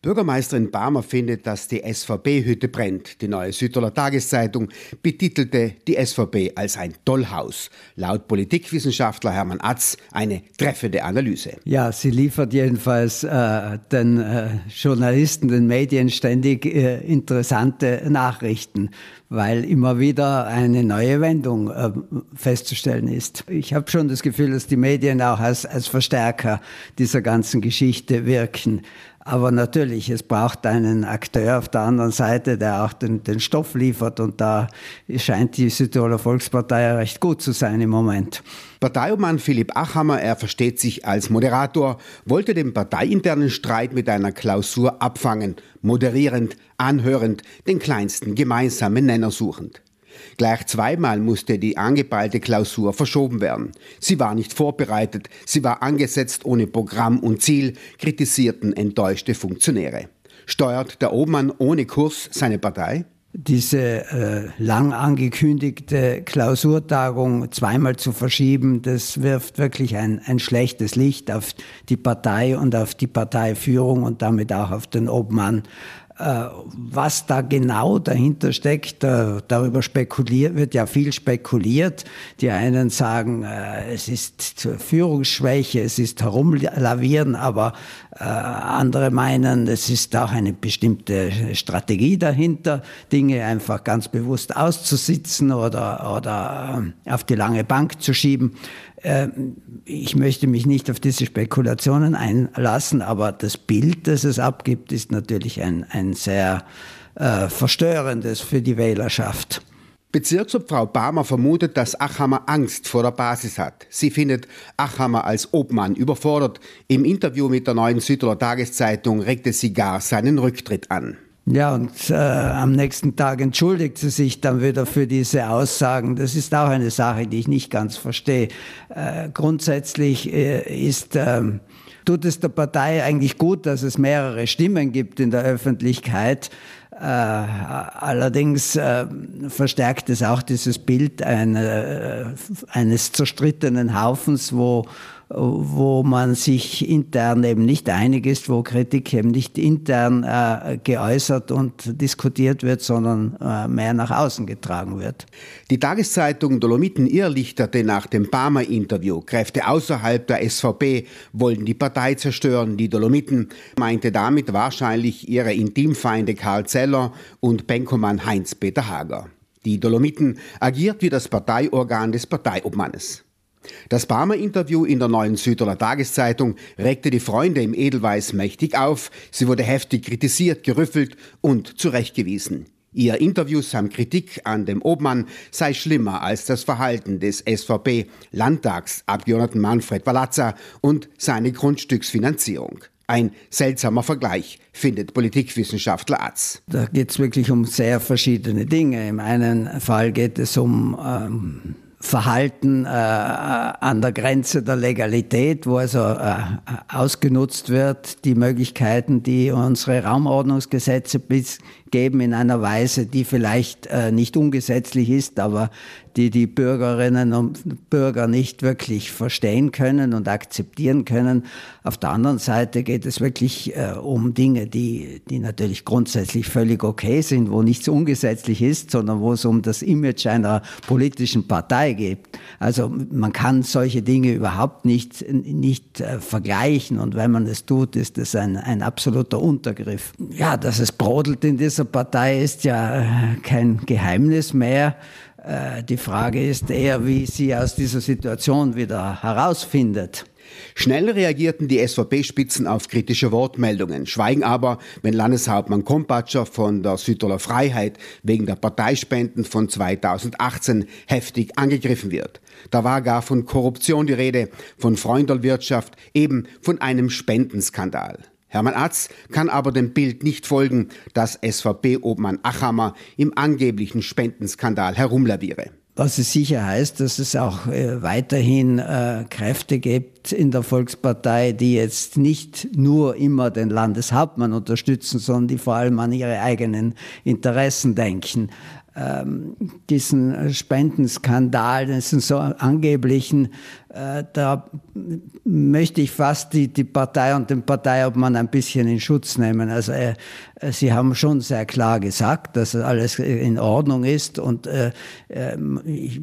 Bürgermeisterin Barmer findet, dass die SVP-Hütte brennt. Die neue Südtiroler Tageszeitung betitelte die SVP als ein Tollhaus. Laut Politikwissenschaftler Hermann Atz eine treffende Analyse. Ja, sie liefert jedenfalls äh, den äh, Journalisten, den Medien ständig äh, interessante Nachrichten, weil immer wieder eine neue Wendung äh, festzustellen ist. Ich habe schon das Gefühl, dass die Medien auch als, als Verstärker dieser ganzen Geschichte wirken. Aber natürlich, es braucht einen Akteur auf der anderen Seite, der auch den, den Stoff liefert. Und da scheint die Südtiroler Volkspartei recht gut zu sein im Moment. Parteiobmann Philipp Achammer, er versteht sich als Moderator, wollte den parteiinternen Streit mit einer Klausur abfangen, moderierend, anhörend, den kleinsten gemeinsamen Nenner suchend. Gleich zweimal musste die angeballte Klausur verschoben werden. Sie war nicht vorbereitet, sie war angesetzt ohne Programm und Ziel, kritisierten enttäuschte Funktionäre. Steuert der Obmann ohne Kurs seine Partei? diese äh, lang angekündigte Klausurtagung zweimal zu verschieben, das wirft wirklich ein, ein schlechtes Licht auf die Partei und auf die Parteiführung und damit auch auf den Obmann. Äh, was da genau dahinter steckt, äh, darüber spekuliert, wird ja viel spekuliert. Die einen sagen, äh, es ist Führungsschwäche, es ist Herumlavieren, aber andere meinen, es ist auch eine bestimmte Strategie dahinter, Dinge einfach ganz bewusst auszusitzen oder, oder auf die lange Bank zu schieben. Ähm, ich möchte mich nicht auf diese Spekulationen einlassen, aber das Bild, das es abgibt, ist natürlich ein, ein sehr äh, verstörendes für die Wählerschaft. Bezirksobfrau Barmer vermutet, dass Achammer Angst vor der Basis hat. Sie findet Achammer als Obmann überfordert. Im Interview mit der neuen Südtiroler Tageszeitung regte sie gar seinen Rücktritt an. Ja, und äh, am nächsten Tag entschuldigt sie sich dann wieder für diese Aussagen. Das ist auch eine Sache, die ich nicht ganz verstehe. Äh, grundsätzlich äh, ist, äh, tut es der Partei eigentlich gut, dass es mehrere Stimmen gibt in der Öffentlichkeit. Äh, allerdings äh, verstärkt es auch dieses Bild eine, eines zerstrittenen Haufens, wo wo man sich intern eben nicht einig ist, wo Kritik eben nicht intern äh, geäußert und diskutiert wird, sondern äh, mehr nach außen getragen wird. Die Tageszeitung Dolomiten irrlichterte nach dem Barmer-Interview. Kräfte außerhalb der SVP wollten die Partei zerstören. Die Dolomiten meinte damit wahrscheinlich ihre Intimfeinde Karl Zeller und Benkomann Heinz-Peter Hager. Die Dolomiten agiert wie das Parteiorgan des Parteiobmannes. Das Barmer-Interview in der neuen Südtiroler Tageszeitung regte die Freunde im Edelweiß mächtig auf. Sie wurde heftig kritisiert, gerüffelt und zurechtgewiesen. Ihr Interview samt Kritik an dem Obmann sei schlimmer als das Verhalten des SVP-Landtagsabgeordneten Manfred Walazza und seine Grundstücksfinanzierung. Ein seltsamer Vergleich, findet Politikwissenschaftler Atz. Da geht es wirklich um sehr verschiedene Dinge. Im einen Fall geht es um ähm Verhalten äh, an der Grenze der Legalität, wo also äh, ausgenutzt wird, die Möglichkeiten, die unsere Raumordnungsgesetze bis geben in einer Weise, die vielleicht äh, nicht ungesetzlich ist, aber die die Bürgerinnen und Bürger nicht wirklich verstehen können und akzeptieren können. Auf der anderen Seite geht es wirklich äh, um Dinge, die, die natürlich grundsätzlich völlig okay sind, wo nichts ungesetzlich ist, sondern wo es um das Image einer politischen Partei geht. Also man kann solche Dinge überhaupt nicht, nicht äh, vergleichen und wenn man es tut, ist es ein, ein absoluter Untergriff. Ja, dass es brodelt in dieser Partei ist ja äh, kein Geheimnis mehr. Äh, die Frage ist eher, wie sie aus dieser Situation wieder herausfindet. Schnell reagierten die SVP-Spitzen auf kritische Wortmeldungen, schweigen aber, wenn Landeshauptmann Kompatscher von der Südtiroler Freiheit wegen der Parteispenden von 2018 heftig angegriffen wird. Da war gar von Korruption die Rede, von Freundelwirtschaft, eben von einem Spendenskandal. Hermann Atz kann aber dem Bild nicht folgen, dass SVP-Obmann Achammer im angeblichen Spendenskandal herumlaviere. Was es sicher heißt, dass es auch äh, weiterhin äh, Kräfte gibt in der Volkspartei, die jetzt nicht nur immer den Landeshauptmann unterstützen, sondern die vor allem an ihre eigenen Interessen denken. Ähm, diesen Spendenskandal, diesen so angeblichen, äh, da möchte ich fast die, die Partei und den Parteiobmann ein bisschen in Schutz nehmen. Also äh, sie haben schon sehr klar gesagt, dass alles in Ordnung ist und äh, ähm, ich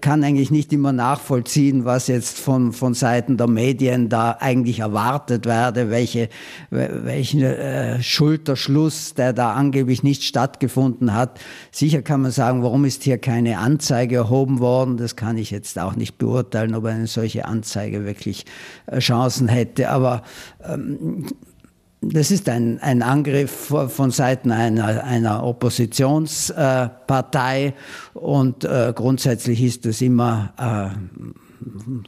kann eigentlich nicht immer nachvollziehen, was jetzt von, von Seiten der Medien da eigentlich erwartet werde, welche, welchen äh, Schulterschluss, der da angeblich nicht stattgefunden hat. Sicher kann man sagen, warum ist hier keine Anzeige erhoben worden? Das kann ich jetzt auch nicht beurteilen, ob eine solche Anzeige wirklich äh, Chancen hätte. Aber ähm, das ist ein, ein Angriff von Seiten einer, einer Oppositionspartei. Und äh, grundsätzlich ist das immer äh,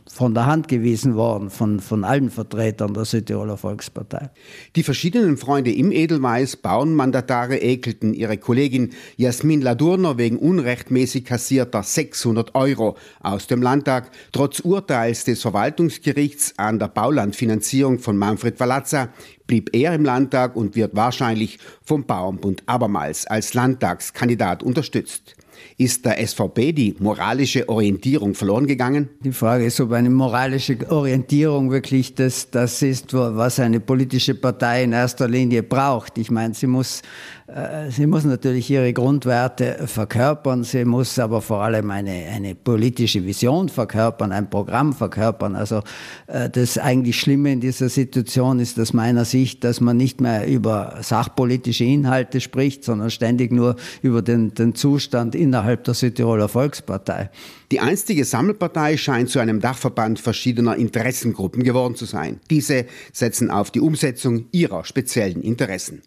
von der Hand gewiesen worden von, von allen Vertretern der Südtiroler Volkspartei. Die verschiedenen Freunde im Edelweiß, Bauernmandatare, ekelten ihre Kollegin Jasmin Ladurner wegen unrechtmäßig kassierter 600 Euro aus dem Landtag, trotz Urteils des Verwaltungsgerichts an der Baulandfinanzierung von Manfred Valazza blieb er im Landtag und wird wahrscheinlich vom Bauernbund abermals als Landtagskandidat unterstützt. Ist der SVP die moralische Orientierung verloren gegangen? Die Frage ist, ob eine moralische Orientierung wirklich das, das ist, was eine politische Partei in erster Linie braucht. Ich meine, sie muss, äh, sie muss natürlich ihre Grundwerte verkörpern, sie muss aber vor allem eine, eine politische Vision verkörpern, ein Programm verkörpern. Also äh, das eigentlich Schlimme in dieser Situation ist aus meiner Sicht, dass man nicht mehr über sachpolitische Inhalte spricht, sondern ständig nur über den, den Zustand in innerhalb der Südtiroler Volkspartei. Die einstige Sammelpartei scheint zu einem Dachverband verschiedener Interessengruppen geworden zu sein. Diese setzen auf die Umsetzung ihrer speziellen Interessen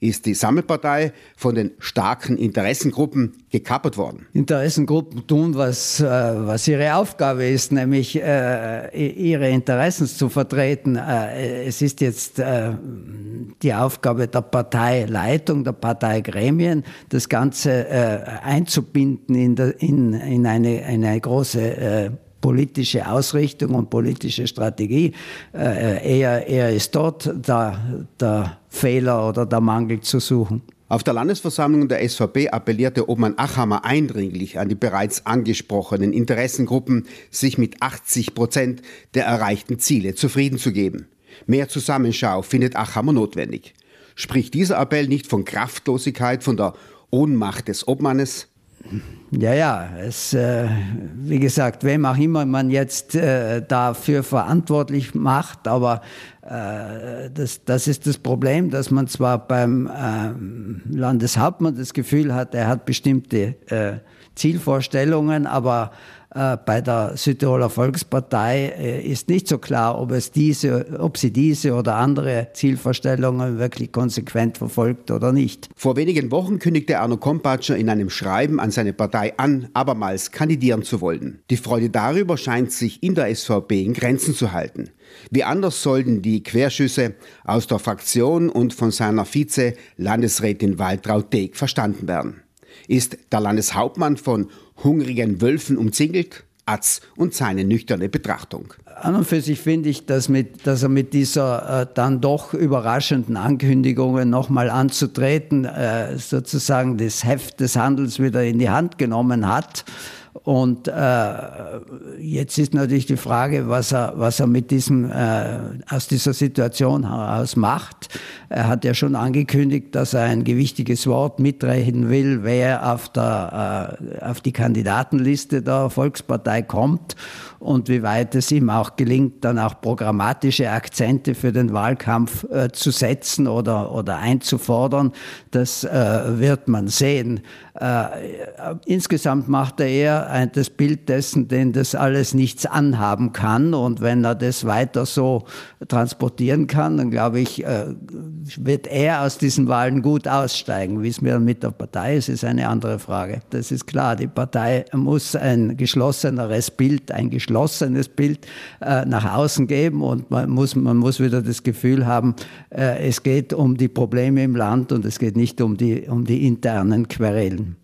ist die Sammelpartei von den starken Interessengruppen gekappert worden. Interessengruppen tun, was, äh, was ihre Aufgabe ist, nämlich äh, ihre Interessen zu vertreten. Äh, es ist jetzt die Aufgabe der Parteileitung, der Parteigremien, das Ganze einzubinden in, der, in, in eine, eine große politische Ausrichtung und politische Strategie. Äh, er, er ist dort der, der Fehler oder der Mangel zu suchen. Auf der Landesversammlung der SVP appellierte Obmann Achammer eindringlich an die bereits angesprochenen Interessengruppen, sich mit 80 Prozent der erreichten Ziele zufrieden zu geben. Mehr Zusammenschau findet Achammer notwendig. Spricht dieser Appell nicht von Kraftlosigkeit, von der Ohnmacht des Obmannes? Ja, ja, es, äh, wie gesagt, wem auch immer man jetzt äh, dafür verantwortlich macht, aber äh, das, das ist das Problem, dass man zwar beim äh, Landeshauptmann das Gefühl hat, er hat bestimmte äh, Zielvorstellungen, aber äh, bei der Südtiroler Volkspartei äh, ist nicht so klar, ob, es diese, ob sie diese oder andere Zielvorstellungen wirklich konsequent verfolgt oder nicht. Vor wenigen Wochen kündigte Arno Kompatscher in einem Schreiben an seine Partei an, abermals kandidieren zu wollen. Die Freude darüber scheint sich in der SVP in Grenzen zu halten. Wie anders sollten die Querschüsse aus der Fraktion und von seiner Vize Landesrätin Waltraud Deeg verstanden werden? Ist der Landeshauptmann von hungrigen Wölfen umzingelt? Atz und seine nüchterne Betrachtung. An und für sich finde ich, dass, mit, dass er mit dieser äh, dann doch überraschenden Ankündigung nochmal anzutreten, äh, sozusagen das Heft des Handels wieder in die Hand genommen hat und äh, jetzt ist natürlich die Frage, was er, was er mit diesem, äh, aus dieser Situation heraus macht. Er hat ja schon angekündigt, dass er ein gewichtiges Wort mitrechnen will, wer auf, der, äh, auf die Kandidatenliste der Volkspartei kommt und wie weit es ihm auch gelingt, dann auch programmatische Akzente für den Wahlkampf äh, zu setzen oder, oder einzufordern. Das äh, wird man sehen. Äh, insgesamt macht er eher ein, das Bild dessen, den das alles nichts anhaben kann. Und wenn er das weiter so transportieren kann, dann glaube ich, äh, wird er aus diesen Wahlen gut aussteigen. Wie es mir mit der Partei ist, ist eine andere Frage. Das ist klar. Die Partei muss ein geschlosseneres Bild, ein geschlossenes Bild äh, nach außen geben und man muss, man muss wieder das Gefühl haben, äh, es geht um die Probleme im Land und es geht nicht um die, um die internen Querelen.